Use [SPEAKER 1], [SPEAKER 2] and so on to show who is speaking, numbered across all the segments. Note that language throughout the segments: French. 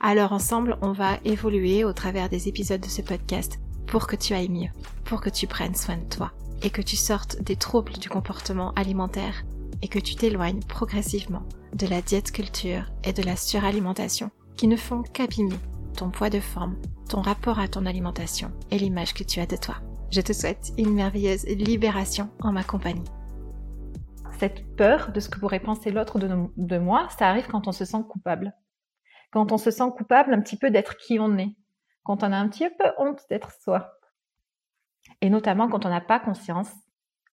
[SPEAKER 1] Alors ensemble, on va évoluer au travers des épisodes de ce podcast pour que tu ailles mieux, pour que tu prennes soin de toi et que tu sortes des troubles du comportement alimentaire et que tu t'éloignes progressivement de la diète culture et de la suralimentation qui ne font qu'abîmer ton poids de forme, ton rapport à ton alimentation et l'image que tu as de toi. Je te souhaite une merveilleuse libération en ma compagnie.
[SPEAKER 2] Cette peur de ce que pourrait penser l'autre de, de moi, ça arrive quand on se sent coupable quand on se sent coupable un petit peu d'être qui on est, quand on a un petit peu honte d'être soi, et notamment quand on n'a pas conscience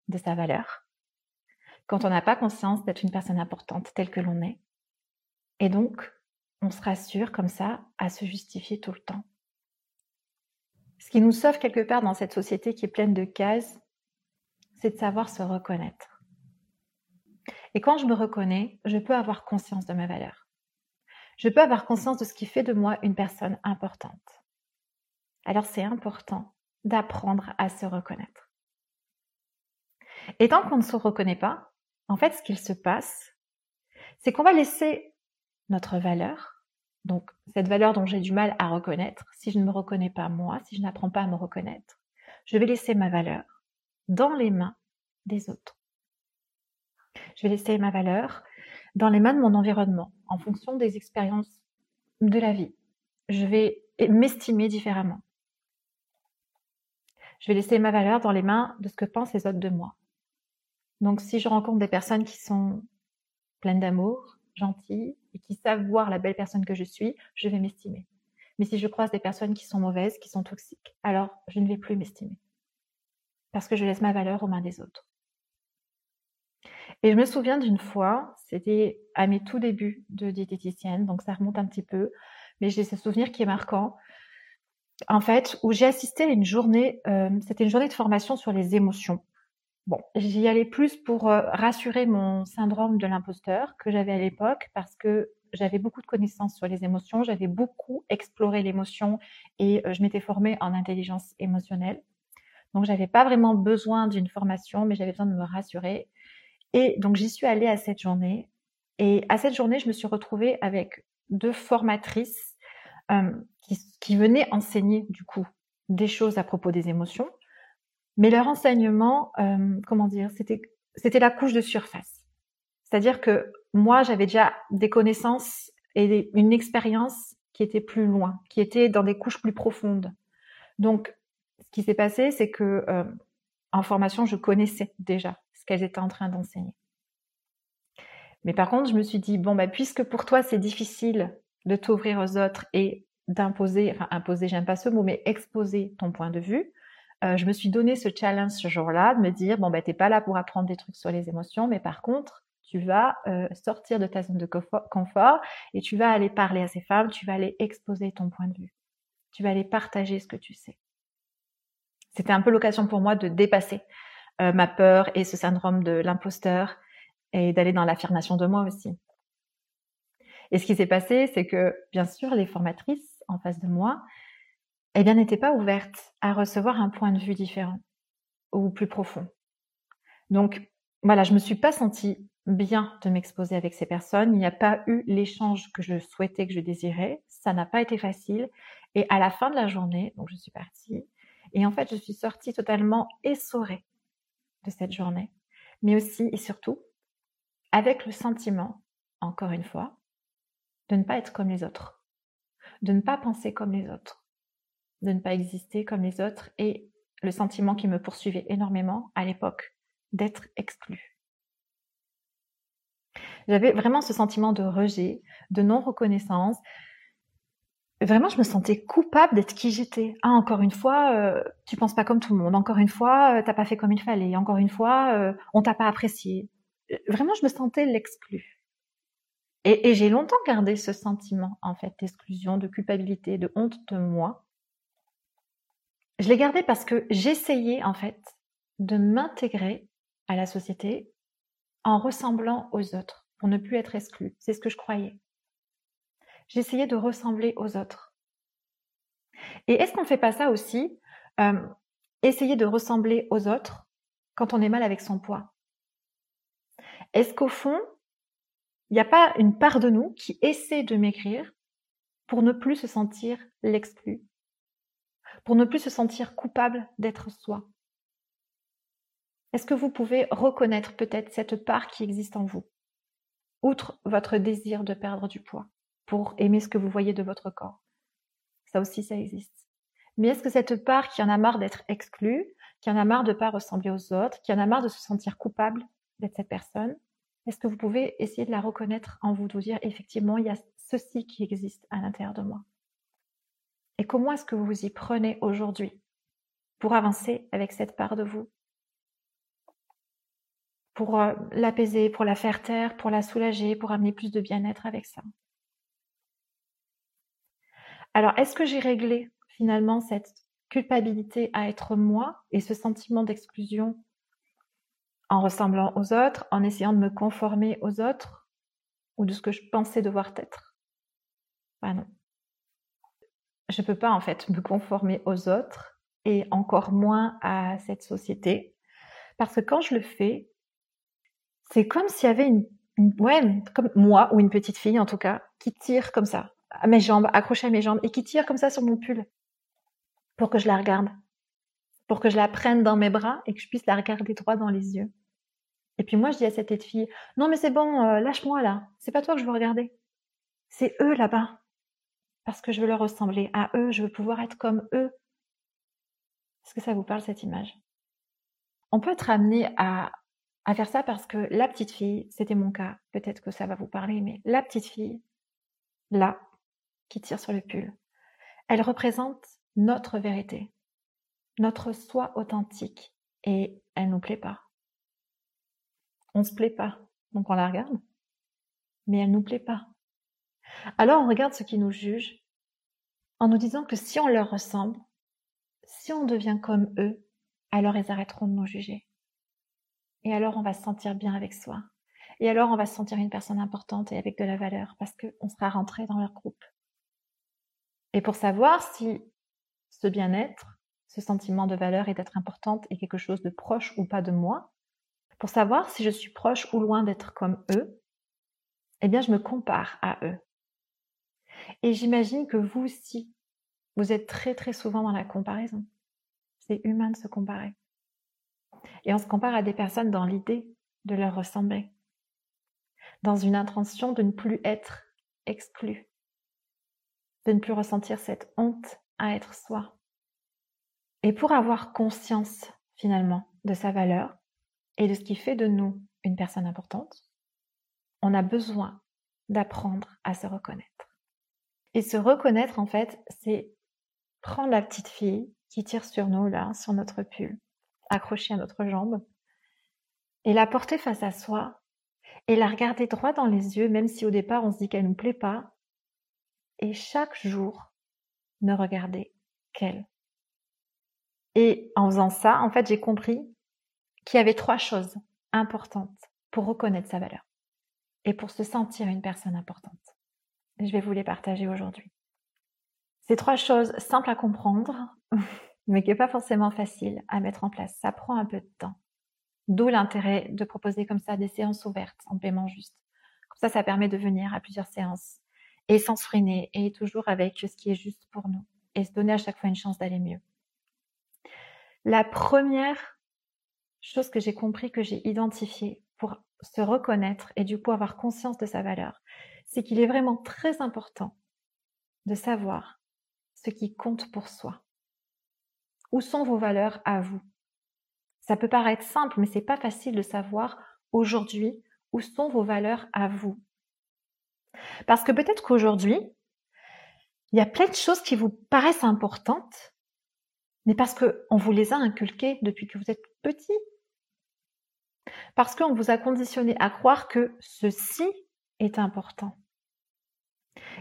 [SPEAKER 2] de sa valeur, quand on n'a pas conscience d'être une personne importante telle que l'on est. Et donc, on se rassure comme ça à se justifier tout le temps. Ce qui nous sauve quelque part dans cette société qui est pleine de cases, c'est de savoir se reconnaître. Et quand je me reconnais, je peux avoir conscience de ma valeur je peux avoir conscience de ce qui fait de moi une personne importante. Alors c'est important d'apprendre à se reconnaître. Et tant qu'on ne se reconnaît pas, en fait, ce qu'il se passe, c'est qu'on va laisser notre valeur, donc cette valeur dont j'ai du mal à reconnaître, si je ne me reconnais pas moi, si je n'apprends pas à me reconnaître, je vais laisser ma valeur dans les mains des autres. Je vais laisser ma valeur dans les mains de mon environnement, en fonction des expériences de la vie. Je vais m'estimer différemment. Je vais laisser ma valeur dans les mains de ce que pensent les autres de moi. Donc si je rencontre des personnes qui sont pleines d'amour, gentilles, et qui savent voir la belle personne que je suis, je vais m'estimer. Mais si je croise des personnes qui sont mauvaises, qui sont toxiques, alors je ne vais plus m'estimer. Parce que je laisse ma valeur aux mains des autres. Et je me souviens d'une fois, c'était à mes tout débuts de diététicienne, donc ça remonte un petit peu, mais j'ai ce souvenir qui est marquant. En fait, où j'ai assisté à une journée, euh, c'était une journée de formation sur les émotions. Bon, j'y allais plus pour euh, rassurer mon syndrome de l'imposteur que j'avais à l'époque parce que j'avais beaucoup de connaissances sur les émotions, j'avais beaucoup exploré l'émotion et euh, je m'étais formée en intelligence émotionnelle. Donc, j'avais pas vraiment besoin d'une formation, mais j'avais besoin de me rassurer. Et donc j'y suis allée à cette journée. Et à cette journée, je me suis retrouvée avec deux formatrices euh, qui, qui, venaient enseigner du coup des choses à propos des émotions. Mais leur enseignement, euh, comment dire, c'était c'était la couche de surface. C'est-à-dire que moi, j'avais déjà des connaissances et une expérience qui était plus loin, qui était dans des couches plus profondes. Donc, ce qui s'est passé, c'est que euh, en formation, je connaissais déjà ce qu'elles étaient en train d'enseigner. Mais par contre, je me suis dit, bon, bah, puisque pour toi, c'est difficile de t'ouvrir aux autres et d'imposer, enfin, imposer, j'aime pas ce mot, mais exposer ton point de vue, euh, je me suis donné ce challenge ce jour-là de me dire, bon, bah, t'es pas là pour apprendre des trucs sur les émotions, mais par contre, tu vas euh, sortir de ta zone de confort et tu vas aller parler à ces femmes, tu vas aller exposer ton point de vue. Tu vas aller partager ce que tu sais. C'était un peu l'occasion pour moi de dépasser euh, ma peur et ce syndrome de l'imposteur et d'aller dans l'affirmation de moi aussi. Et ce qui s'est passé, c'est que bien sûr, les formatrices en face de moi, eh n'étaient pas ouvertes à recevoir un point de vue différent ou plus profond. Donc, voilà, je me suis pas sentie bien de m'exposer avec ces personnes. Il n'y a pas eu l'échange que je souhaitais, que je désirais. Ça n'a pas été facile. Et à la fin de la journée, donc je suis partie, et en fait, je suis sortie totalement essorée de cette journée, mais aussi et surtout avec le sentiment, encore une fois, de ne pas être comme les autres, de ne pas penser comme les autres, de ne pas exister comme les autres et le sentiment qui me poursuivait énormément à l'époque d'être exclu. J'avais vraiment ce sentiment de rejet, de non-reconnaissance, vraiment, je me sentais coupable d'être qui j'étais. Ah, encore une fois, euh, tu penses pas comme tout le monde. Encore une fois, euh, t'as pas fait comme il fallait. Encore une fois, euh, on t'a pas apprécié. Euh, vraiment, je me sentais l'exclu. Et, j'ai longtemps gardé ce sentiment, en fait, d'exclusion, de culpabilité, de honte de moi. Je l'ai gardé parce que j'essayais en fait de m'intégrer à la société en ressemblant aux autres pour ne plus être exclu. C'est ce que je croyais. J'essayais de ressembler aux autres. Et est-ce qu'on ne fait pas ça aussi euh, Essayer de ressembler aux autres quand on est mal avec son poids? Est-ce qu'au fond, il n'y a pas une part de nous qui essaie de maigrir pour ne plus se sentir l'exclu, pour ne plus se sentir coupable d'être soi? Est-ce que vous pouvez reconnaître peut-être cette part qui existe en vous, outre votre désir de perdre du poids, pour aimer ce que vous voyez de votre corps. Ça aussi, ça existe. Mais est-ce que cette part qui en a marre d'être exclue, qui en a marre de ne pas ressembler aux autres, qui en a marre de se sentir coupable d'être cette personne, est-ce que vous pouvez essayer de la reconnaître en vous, de vous dire effectivement, il y a ceci qui existe à l'intérieur de moi? Et comment est-ce que vous vous y prenez aujourd'hui pour avancer avec cette part de vous? Pour euh, l'apaiser, pour la faire taire, pour la soulager, pour amener plus de bien-être avec ça? Alors, est-ce que j'ai réglé finalement cette culpabilité à être moi et ce sentiment d'exclusion en ressemblant aux autres, en essayant de me conformer aux autres ou de ce que je pensais devoir être? Bah non. Je ne peux pas en fait me conformer aux autres et encore moins à cette société parce que quand je le fais, c'est comme s'il y avait une, ouais, comme moi ou une petite fille en tout cas qui tire comme ça à mes jambes, accrochée à mes jambes et qui tire comme ça sur mon pull pour que je la regarde, pour que je la prenne dans mes bras et que je puisse la regarder droit dans les yeux. Et puis moi, je dis à cette petite fille, non mais c'est bon, euh, lâche-moi là, c'est pas toi que je veux regarder, c'est eux là-bas, parce que je veux leur ressembler à eux, je veux pouvoir être comme eux. Est-ce que ça vous parle cette image? On peut être amené à, à faire ça parce que la petite fille, c'était mon cas, peut-être que ça va vous parler, mais la petite fille, là, tire sur le pull, elle représente notre vérité, notre soi authentique, et elle nous plaît pas. On se plaît pas, donc on la regarde, mais elle nous plaît pas. Alors on regarde ceux qui nous jugent en nous disant que si on leur ressemble, si on devient comme eux, alors ils arrêteront de nous juger. Et alors on va se sentir bien avec soi. Et alors on va se sentir une personne importante et avec de la valeur parce qu'on sera rentré dans leur groupe. Et pour savoir si ce bien-être, ce sentiment de valeur et d'être importante est quelque chose de proche ou pas de moi, pour savoir si je suis proche ou loin d'être comme eux, eh bien, je me compare à eux. Et j'imagine que vous aussi, vous êtes très très souvent dans la comparaison. C'est humain de se comparer. Et on se compare à des personnes dans l'idée de leur ressembler, dans une intention de ne plus être exclu, de ne plus ressentir cette honte à être soi. Et pour avoir conscience finalement de sa valeur et de ce qui fait de nous une personne importante, on a besoin d'apprendre à se reconnaître. Et se reconnaître, en fait, c'est prendre la petite fille qui tire sur nous, là, sur notre pull, accrochée à notre jambe, et la porter face à soi, et la regarder droit dans les yeux, même si au départ on se dit qu'elle ne nous plaît pas, et chaque jour ne regarder qu'elle. Et en faisant ça, en fait, j'ai compris qu'il y avait trois choses importantes pour reconnaître sa valeur et pour se sentir une personne importante. Je vais vous les partager aujourd'hui. Ces trois choses simples à comprendre, mais qui n'est pas forcément facile à mettre en place. Ça prend un peu de temps. D'où l'intérêt de proposer comme ça des séances ouvertes en paiement juste. Comme ça, ça permet de venir à plusieurs séances et sans se freiner et toujours avec ce qui est juste pour nous et se donner à chaque fois une chance d'aller mieux. La première chose que j'ai compris, que j'ai identifiée pour se reconnaître et du coup avoir conscience de sa valeur, c'est qu'il est vraiment très important de savoir ce qui compte pour soi. Où sont vos valeurs à vous? Ça peut paraître simple, mais c'est pas facile de savoir aujourd'hui où sont vos valeurs à vous. Parce que peut-être qu'aujourd'hui, il y a plein de choses qui vous paraissent importantes, mais parce qu'on vous les a inculquées depuis que vous êtes petit. Parce qu'on vous a conditionné à croire que ceci est important.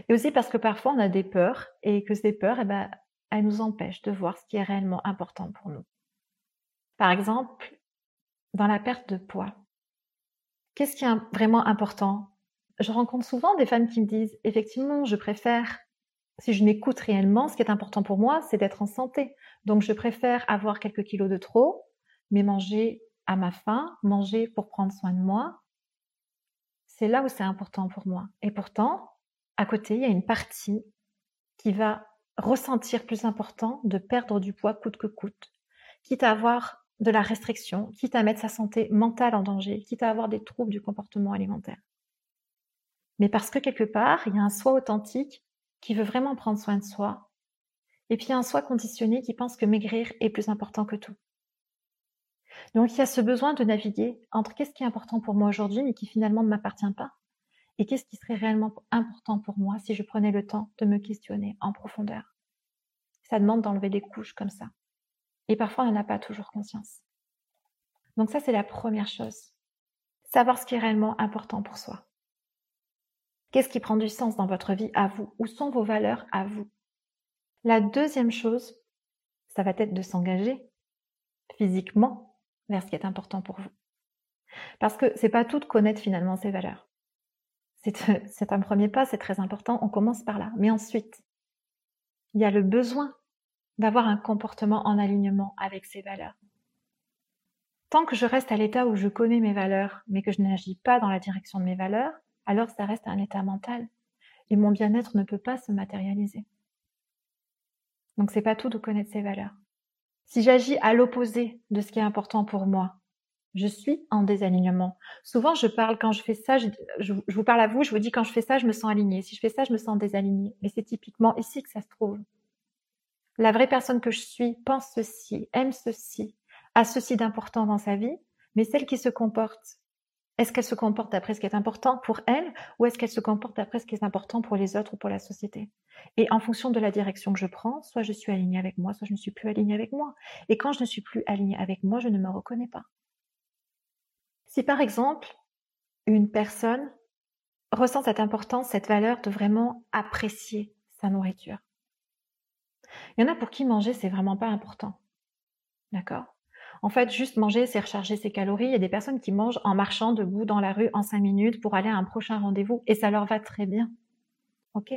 [SPEAKER 2] Et aussi parce que parfois on a des peurs et que ces peurs, eh ben, elle nous empêche de voir ce qui est réellement important pour nous. Par exemple, dans la perte de poids, qu'est-ce qui est vraiment important Je rencontre souvent des femmes qui me disent, effectivement, je préfère, si je m'écoute réellement, ce qui est important pour moi, c'est d'être en santé. Donc, je préfère avoir quelques kilos de trop, mais manger à ma faim, manger pour prendre soin de moi. C'est là où c'est important pour moi. Et pourtant, à côté, il y a une partie qui va ressentir plus important de perdre du poids coûte que coûte, quitte à avoir de la restriction, quitte à mettre sa santé mentale en danger, quitte à avoir des troubles du comportement alimentaire. Mais parce que quelque part, il y a un soi authentique qui veut vraiment prendre soin de soi, et puis a un soi conditionné qui pense que maigrir est plus important que tout. Donc il y a ce besoin de naviguer entre qu'est-ce qui est important pour moi aujourd'hui, mais qui finalement ne m'appartient pas, et qu'est-ce qui serait réellement important pour moi si je prenais le temps de me questionner en profondeur. Ça demande d'enlever des couches comme ça. Et parfois, on n'en a pas toujours conscience. Donc ça, c'est la première chose. Savoir ce qui est réellement important pour soi. Qu'est-ce qui prend du sens dans votre vie à vous? Où sont vos valeurs à vous? La deuxième chose, ça va être de s'engager physiquement vers ce qui est important pour vous. Parce que c'est pas tout de connaître finalement ses valeurs. C'est un premier pas, c'est très important, on commence par là. Mais ensuite, il y a le besoin d'avoir un comportement en alignement avec ses valeurs. Tant que je reste à l'état où je connais mes valeurs, mais que je n'agis pas dans la direction de mes valeurs, alors ça reste un état mental. Et mon bien-être ne peut pas se matérialiser. Donc c'est pas tout de connaître ses valeurs. Si j'agis à l'opposé de ce qui est important pour moi, je suis en désalignement. Souvent, je parle quand je fais ça, je, vous parle à vous, je vous dis quand je fais ça, je me sens alignée. Si je fais ça, je me sens désalignée. Mais c'est typiquement ici que ça se trouve. La vraie personne que je suis pense ceci, aime ceci, a ceci d'important dans sa vie, mais celle qui se comporte, est-ce qu'elle se comporte d'après ce qui est important pour elle ou est-ce qu'elle se comporte d'après ce qui est important pour les autres ou pour la société? Et en fonction de la direction que je prends, soit je suis alignée avec moi, soit je ne suis plus alignée avec moi. Et quand je ne suis plus alignée avec moi, je ne me reconnais pas. Si par exemple, une personne ressent cette importance, cette valeur de vraiment apprécier sa nourriture. Il y en a pour qui manger, c'est vraiment pas important. D'accord? En fait, juste manger, c'est recharger ses calories. Il y a des personnes qui mangent en marchant debout dans la rue en cinq minutes pour aller à un prochain rendez-vous et ça leur va très bien. Ok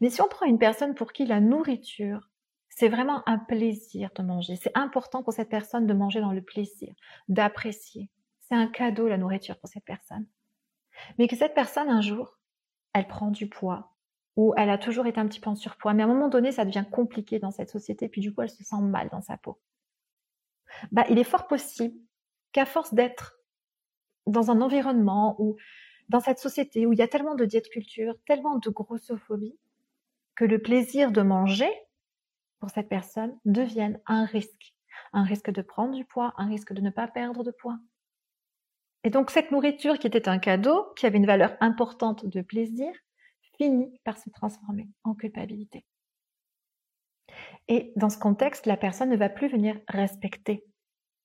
[SPEAKER 2] Mais si on prend une personne pour qui la nourriture, c'est vraiment un plaisir de manger, c'est important pour cette personne de manger dans le plaisir, d'apprécier, c'est un cadeau la nourriture pour cette personne. Mais que cette personne un jour, elle prend du poids ou elle a toujours été un petit peu en surpoids, mais à un moment donné, ça devient compliqué dans cette société, puis du coup, elle se sent mal dans sa peau. Bah, il est fort possible qu'à force d'être dans un environnement ou dans cette société où il y a tellement de diète culture, tellement de grossophobie, que le plaisir de manger pour cette personne devienne un risque. Un risque de prendre du poids, un risque de ne pas perdre de poids. Et donc cette nourriture qui était un cadeau, qui avait une valeur importante de plaisir, finit par se transformer en culpabilité. Et dans ce contexte, la personne ne va plus venir respecter,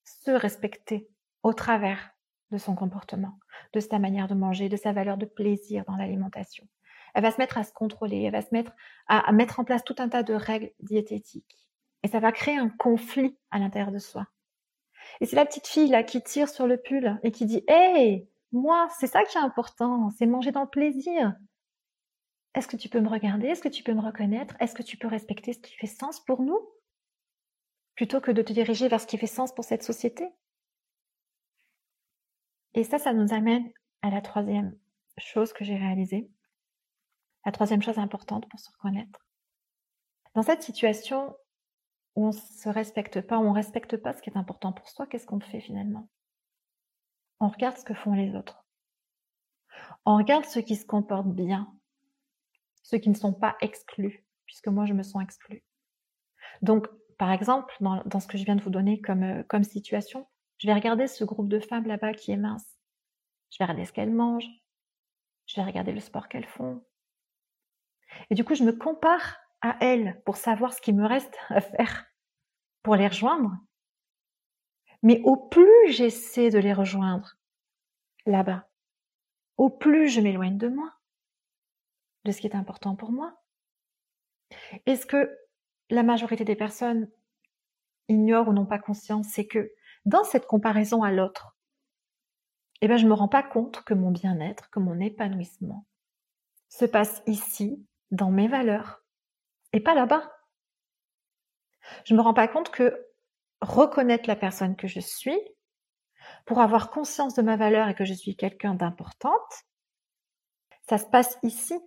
[SPEAKER 2] se respecter au travers de son comportement, de sa manière de manger, de sa valeur de plaisir dans l'alimentation. Elle va se mettre à se contrôler, elle va se mettre à, mettre en place tout un tas de règles diététiques. Et ça va créer un conflit à l'intérieur de soi. Et c'est la petite fille là qui tire sur le pull et qui dit Hey, moi, c'est ça qui est important, c'est manger dans le plaisir. Est-ce que tu peux me regarder? Est-ce que tu peux me reconnaître? Est-ce que tu peux respecter ce qui fait sens pour nous? Plutôt que de te diriger vers ce qui fait sens pour cette société? Et ça, ça nous amène à la troisième chose que j'ai réalisée. La troisième chose importante pour se reconnaître. Dans cette situation, où on se respecte pas, où on respecte pas ce qui est important pour soi, qu'est-ce qu'on fait finalement? On regarde ce que font les autres. On regarde ceux qui se comportent bien, ceux qui ne sont pas exclus, puisque moi je me sens exclue. Donc, par exemple, dans, ce que je viens de vous donner comme, euh, comme situation, je vais regarder ce groupe de femmes là-bas qui est mince. Je vais regarder ce qu'elles mangent. Je vais regarder le sport qu'elles font. Et du coup, je me compare à elles pour savoir ce qu'il me reste à faire pour les rejoindre. Mais au plus j'essaie de les rejoindre là-bas, au plus je m'éloigne de moi, de ce qui est important pour moi. Est-ce que la majorité des personnes ignorent ou n'ont pas conscience, c'est que dans cette comparaison à l'autre, eh ben, je me rends pas compte que mon bien-être, que mon épanouissement se passe ici, dans mes valeurs, et pas là-bas. Je me rends pas compte que reconnaître la personne que je suis, pour avoir conscience de ma valeur et que je suis quelqu'un d'importante, ça se passe ici,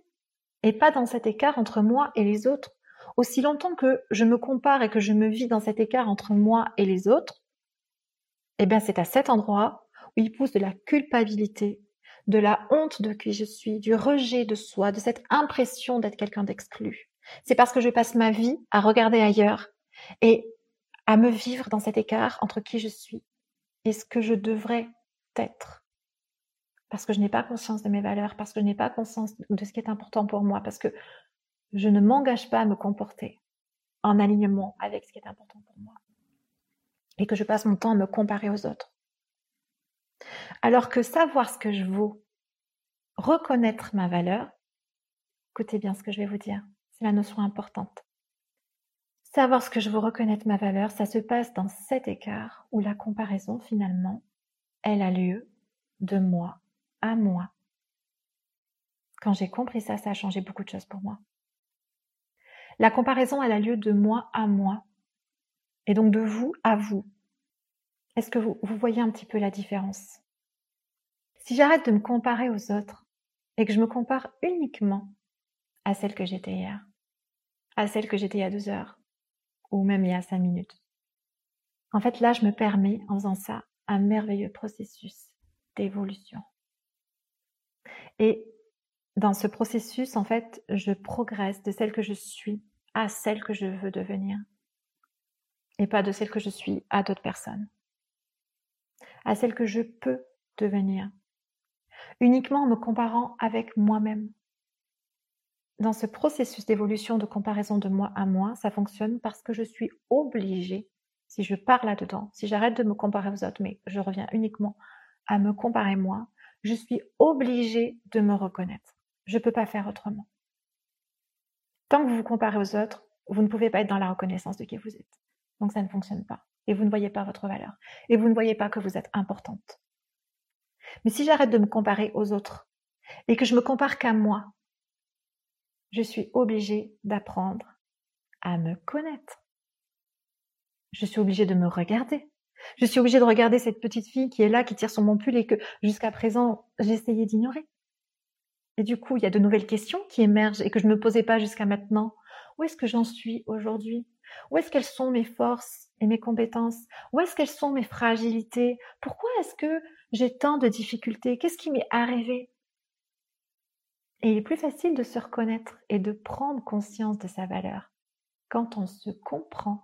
[SPEAKER 2] et pas dans cet écart entre moi et les autres. Aussi longtemps que je me compare et que je me vis dans cet écart entre moi et les autres, eh bien c'est à cet endroit où il pousse de la culpabilité, de la honte de qui je suis, du rejet de soi, de cette impression d'être quelqu'un d'exclu. C'est parce que je passe ma vie à regarder ailleurs et à me vivre dans cet écart entre qui je suis et ce que je devrais être. Parce que je n'ai pas conscience de mes valeurs, parce que je n'ai pas conscience de ce qui est important pour moi, parce que je ne m'engage pas à me comporter en alignement avec ce qui est important pour moi. Et que je passe mon temps à me comparer aux autres. Alors que savoir ce que je vaux, reconnaître ma valeur, écoutez bien ce que je vais vous dire, c'est la notion importante. Savoir ce que je veux reconnaître ma valeur, ça se passe dans cet écart où la comparaison finalement, elle a lieu de moi moi. Quand j'ai compris ça, ça a changé beaucoup de choses pour moi. La comparaison, elle a lieu de moi à moi. Et donc de vous à vous. Est-ce que vous, vous voyez un petit peu la différence? Si j'arrête de me comparer aux autres et que je me compare uniquement à celle que j'étais hier, à celle que j'étais il y a deux heures, ou même il y a cinq minutes. En fait, là, je me permets, en faisant ça, un merveilleux processus d'évolution. Et dans ce processus, en fait, je progresse de celle que je suis à celle que je veux devenir. Et pas de celle que je suis à d'autres personnes. À celle que je peux devenir. Uniquement en me comparant avec moi-même. Dans ce processus d'évolution de comparaison de moi à moi, ça fonctionne parce que je suis obligée, si je pars là-dedans, si j'arrête de me comparer aux autres, mais je reviens uniquement à me comparer moi, je suis obligée de me reconnaître. Je ne peux pas faire autrement. Tant que vous vous comparez aux autres, vous ne pouvez pas être dans la reconnaissance de qui vous êtes. Donc ça ne fonctionne pas. Et vous ne voyez pas votre valeur. Et vous ne voyez pas que vous êtes importante. Mais si j'arrête de me comparer aux autres et que je me compare qu'à moi, je suis obligée d'apprendre à me connaître. Je suis obligée de me regarder. Je suis obligée de regarder cette petite fille qui est là, qui tire sur mon pull et que jusqu'à présent j'essayais d'ignorer. Et du coup, il y a de nouvelles questions qui émergent et que je ne me posais pas jusqu'à maintenant. Où est-ce que j'en suis aujourd'hui? Où est-ce qu'elles sont mes forces et mes compétences? Où est-ce qu'elles sont mes fragilités? Pourquoi est-ce que j'ai tant de difficultés? Qu'est-ce qui m'est arrivé? Et il est plus facile de se reconnaître et de prendre conscience de sa valeur quand on se comprend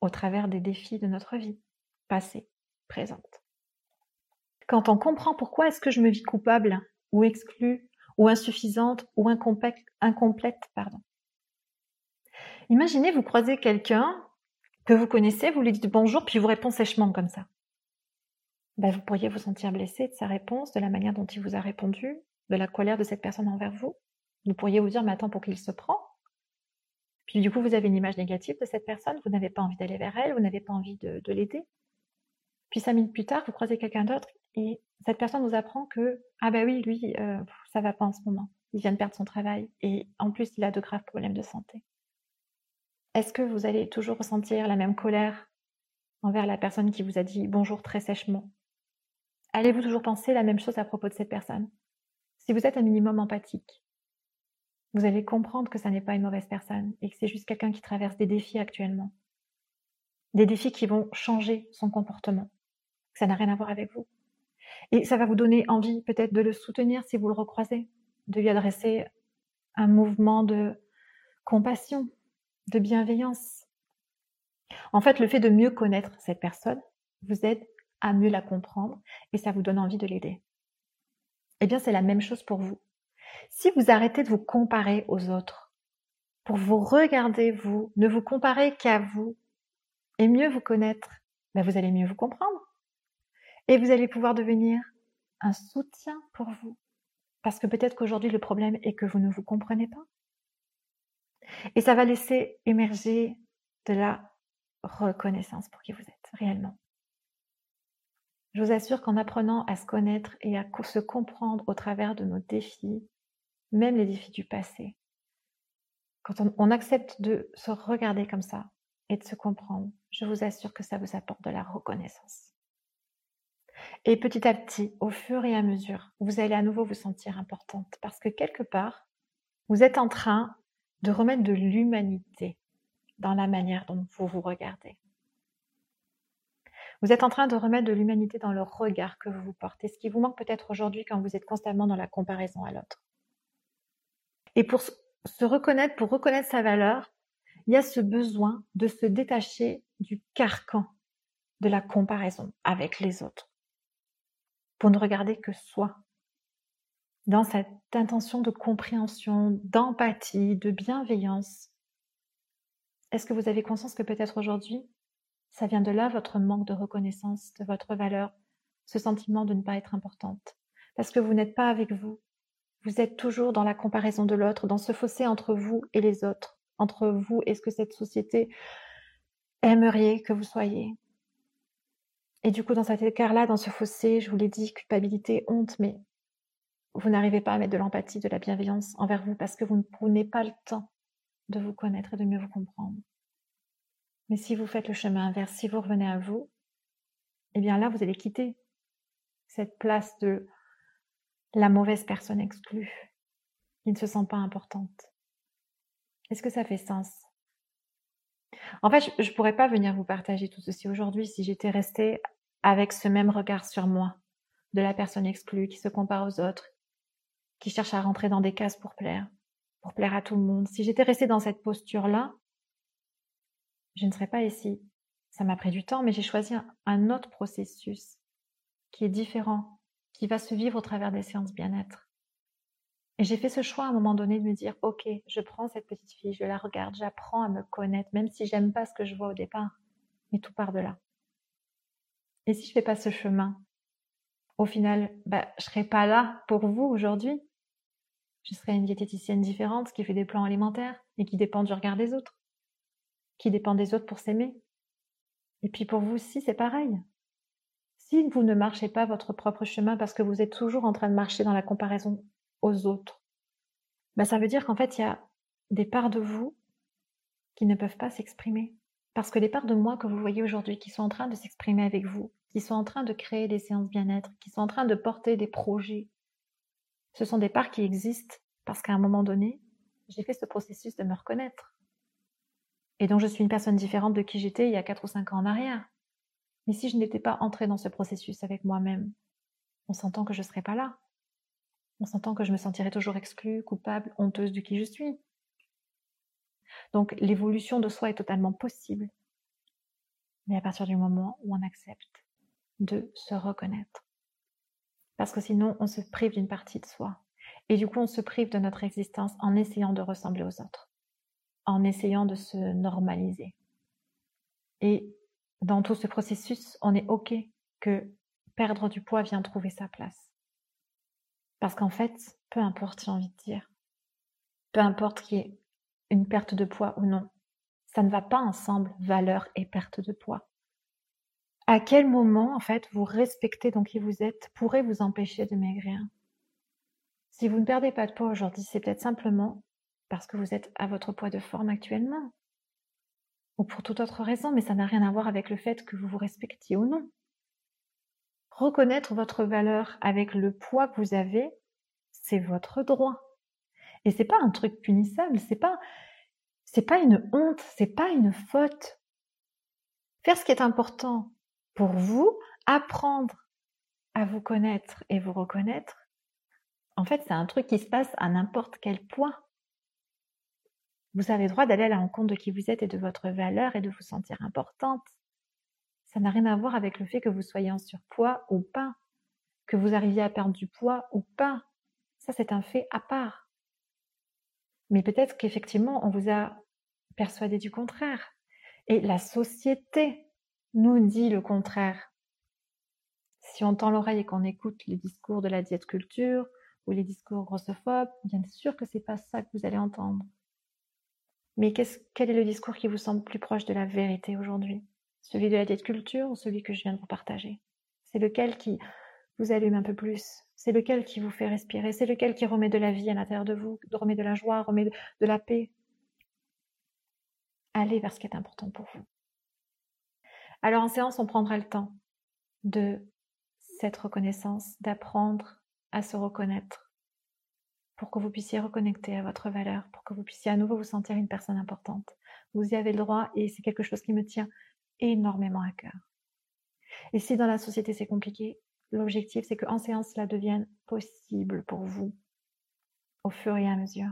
[SPEAKER 2] au travers des défis de notre vie, passée, présente. Quand on comprend pourquoi est-ce que je me vis coupable ou exclue, ou insuffisante, ou incomplète, incomplète pardon. Imaginez, vous croisez quelqu'un que vous connaissez, vous lui dites bonjour, puis il vous répond sèchement comme ça. Ben, vous pourriez vous sentir blessé de sa réponse, de la manière dont il vous a répondu, de la colère de cette personne envers vous. Vous pourriez vous dire, mais attends, pour qu'il se prend Puis du coup, vous avez une image négative de cette personne, vous n'avez pas envie d'aller vers elle, vous n'avez pas envie de l'aider. Puis cinq minutes plus tard, vous croisez quelqu'un d'autre et cette personne vous apprend que, ah ben oui, lui, euh, ça va pas en ce moment. Il vient de perdre son travail et en plus, il a de graves problèmes de santé. Est-ce que vous allez toujours ressentir la même colère envers la personne qui vous a dit bonjour très sèchement? Allez-vous toujours penser la même chose à propos de cette personne? Si vous êtes un minimum empathique, vous allez comprendre que ça n'est pas une mauvaise personne et que c'est juste quelqu'un qui traverse des défis actuellement. Des défis qui vont changer son comportement. Ça n'a rien à voir avec vous. Et ça va vous donner envie peut-être de le soutenir si vous le recroisez, de lui adresser un mouvement de compassion, de bienveillance. En fait, le fait de mieux connaître cette personne vous aide à mieux la comprendre et ça vous donne envie de l'aider. Eh bien, c'est la même chose pour vous. Si vous arrêtez de vous comparer aux autres, pour vous regarder vous, ne vous comparez qu'à vous et mieux vous connaître, ben vous allez mieux vous comprendre. Et vous allez pouvoir devenir un soutien pour vous. Parce que peut-être qu'aujourd'hui, le problème est que vous ne vous comprenez pas. Et ça va laisser émerger de la reconnaissance pour qui vous êtes réellement. Je vous assure qu'en apprenant à se connaître et à se comprendre au travers de nos défis, même les défis du passé, quand on, accepte de se regarder comme ça et de se comprendre, je vous assure que ça vous apporte de la reconnaissance. Et petit à petit, au fur et à mesure, vous allez à nouveau vous sentir importante parce que quelque part, vous êtes en train de remettre de l'humanité dans la manière dont vous vous regardez. Vous êtes en train de remettre de l'humanité dans le regard que vous vous portez, ce qui vous manque peut-être aujourd'hui quand vous êtes constamment dans la comparaison à l'autre. Et pour se reconnaître, pour reconnaître sa valeur, il y a ce besoin de se détacher du carcan de la comparaison avec les autres, pour ne regarder que soi, dans cette intention de compréhension, d'empathie, de bienveillance. Est-ce que vous avez conscience que peut-être aujourd'hui, ça vient de là votre manque de reconnaissance de votre valeur, ce sentiment de ne pas être importante, parce que vous n'êtes pas avec vous, vous êtes toujours dans la comparaison de l'autre, dans ce fossé entre vous et les autres, entre vous et ce que cette société aimerait que vous soyez. Et du coup, dans cet écart-là, dans ce fossé, je vous l'ai dit, culpabilité, honte, mais vous n'arrivez pas à mettre de l'empathie, de la bienveillance envers vous parce que vous ne prenez pas le temps de vous connaître et de mieux vous comprendre. Mais si vous faites le chemin inverse, si vous revenez à vous, eh bien là, vous allez quitter cette place de la mauvaise personne exclue, qui ne se sent pas importante. Est-ce que ça fait sens? En fait, je ne pourrais pas venir vous partager tout ceci aujourd'hui si j'étais restée avec ce même regard sur moi, de la personne exclue qui se compare aux autres, qui cherche à rentrer dans des cases pour plaire, pour plaire à tout le monde. Si j'étais restée dans cette posture-là, je ne serais pas ici. Ça m'a pris du temps, mais j'ai choisi un autre processus qui est différent, qui va se vivre au travers des séances bien-être. Et j'ai fait ce choix à un moment donné de me dire, ok, je prends cette petite fille, je la regarde, j'apprends à me connaître, même si j'aime pas ce que je vois au départ, mais tout part de là. Et si je fais pas ce chemin, au final, bah, je serai pas là pour vous aujourd'hui. Je serai une diététicienne différente qui fait des plans alimentaires et qui dépend du regard des autres, qui dépend des autres pour s'aimer. Et puis pour vous aussi, c'est pareil si vous ne marchez pas votre propre chemin parce que vous êtes toujours en train de marcher dans la comparaison aux autres, bah ça veut dire qu'en fait, il y a des parts de vous qui ne peuvent pas s'exprimer. Parce que les parts de moi que vous voyez aujourd'hui, qui sont en train de s'exprimer avec vous, qui sont en train de créer des séances bien-être, qui sont en train de porter des projets, ce sont des parts qui existent parce qu'à un moment donné, j'ai fait ce processus de me reconnaître. Et donc je suis une personne différente de qui j'étais il y a 4 ou 5 ans en arrière. Mais si je n'étais pas entrée dans ce processus avec moi-même, on s'entend que je ne serais pas là. On s'entend que je me sentirais toujours exclue, coupable, honteuse de qui je suis. Donc l'évolution de soi est totalement possible. Mais à partir du moment où on accepte de se reconnaître. Parce que sinon, on se prive d'une partie de soi. Et du coup, on se prive de notre existence en essayant de ressembler aux autres, en essayant de se normaliser. Et dans tout ce processus, on est OK que perdre du poids vient trouver sa place. Parce qu'en fait, peu importe, j'ai envie de dire, peu importe qu'il y ait une perte de poids ou non, ça ne va pas ensemble, valeur et perte de poids. À quel moment, en fait, vous respectez donc qui vous êtes pourrait vous empêcher de maigrir? Si vous ne perdez pas de poids aujourd'hui, c'est peut-être simplement parce que vous êtes à votre poids de forme actuellement ou pour toute autre raison, mais ça n'a rien à voir avec le fait que vous vous respectiez ou non. Reconnaître votre valeur avec le poids que vous avez, c'est votre droit. Et c'est pas un truc punissable, c'est pas c'est pas une honte, c'est pas une faute. Faire ce qui est important pour vous, apprendre à vous connaître et vous reconnaître, en fait, c'est un truc qui se passe à n'importe quel point. Vous avez le droit d'aller à la rencontre de qui vous êtes et de votre valeur et de vous sentir importante. Ça n'a rien à voir avec le fait que vous soyez en surpoids ou pas, que vous arriviez à perdre du poids ou pas. Ça, c'est un fait à part. Mais peut-être qu'effectivement, on vous a persuadé du contraire. Et la société nous dit le contraire. Si on tend l'oreille et qu'on écoute les discours de la diète culture ou les discours grossophobes, bien sûr que c'est pas ça que vous allez entendre. Mais quel est le discours qui vous semble plus proche de la vérité aujourd'hui? Celui de la diète culture ou celui que je viens de vous partager? C'est lequel qui vous allume un peu plus? C'est lequel qui vous fait respirer? C'est lequel qui remet de la vie à l'intérieur de vous, remet de la joie, remet de la paix? Allez vers ce qui est important pour vous. Alors en séance, on prendra le temps de cette reconnaissance, d'apprendre à se reconnaître pour que vous puissiez reconnecter à votre valeur, pour que vous puissiez à nouveau vous sentir une personne importante. Vous y avez le droit et c'est quelque chose qui me tient énormément à cœur. Et si dans la société c'est compliqué, l'objectif c'est qu'en séance cela devienne possible pour vous au fur et à mesure.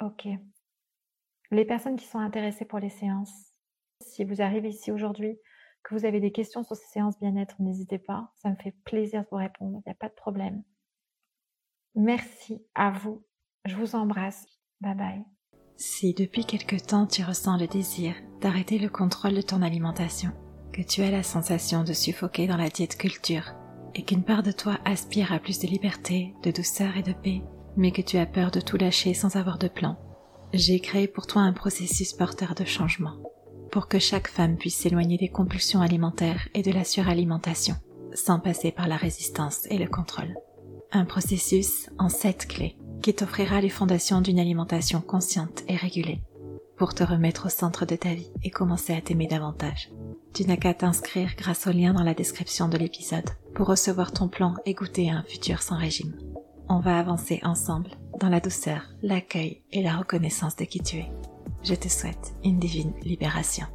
[SPEAKER 2] Ok. Les personnes qui sont intéressées pour les séances, si vous arrivez ici aujourd'hui, que vous avez des questions sur ces séances bien-être, n'hésitez pas. Ça me fait plaisir de vous répondre. Il n'y a pas de problème. Merci à vous. Je vous embrasse. Bye bye.
[SPEAKER 1] Si depuis quelque temps tu ressens le désir d'arrêter le contrôle de ton alimentation, que tu as la sensation de suffoquer dans la diète culture, et qu'une part de toi aspire à plus de liberté, de douceur et de paix, mais que tu as peur de tout lâcher sans avoir de plan, j'ai créé pour toi un processus porteur de changement, pour que chaque femme puisse s'éloigner des compulsions alimentaires et de la suralimentation, sans passer par la résistance et le contrôle. Un processus en sept clés qui t'offrira les fondations d'une alimentation consciente et régulée, pour te remettre au centre de ta vie et commencer à t'aimer davantage. Tu n'as qu'à t'inscrire grâce au lien dans la description de l'épisode pour recevoir ton plan et goûter à un futur sans régime. On va avancer ensemble dans la douceur, l'accueil et la reconnaissance de qui tu es. Je te souhaite une divine libération.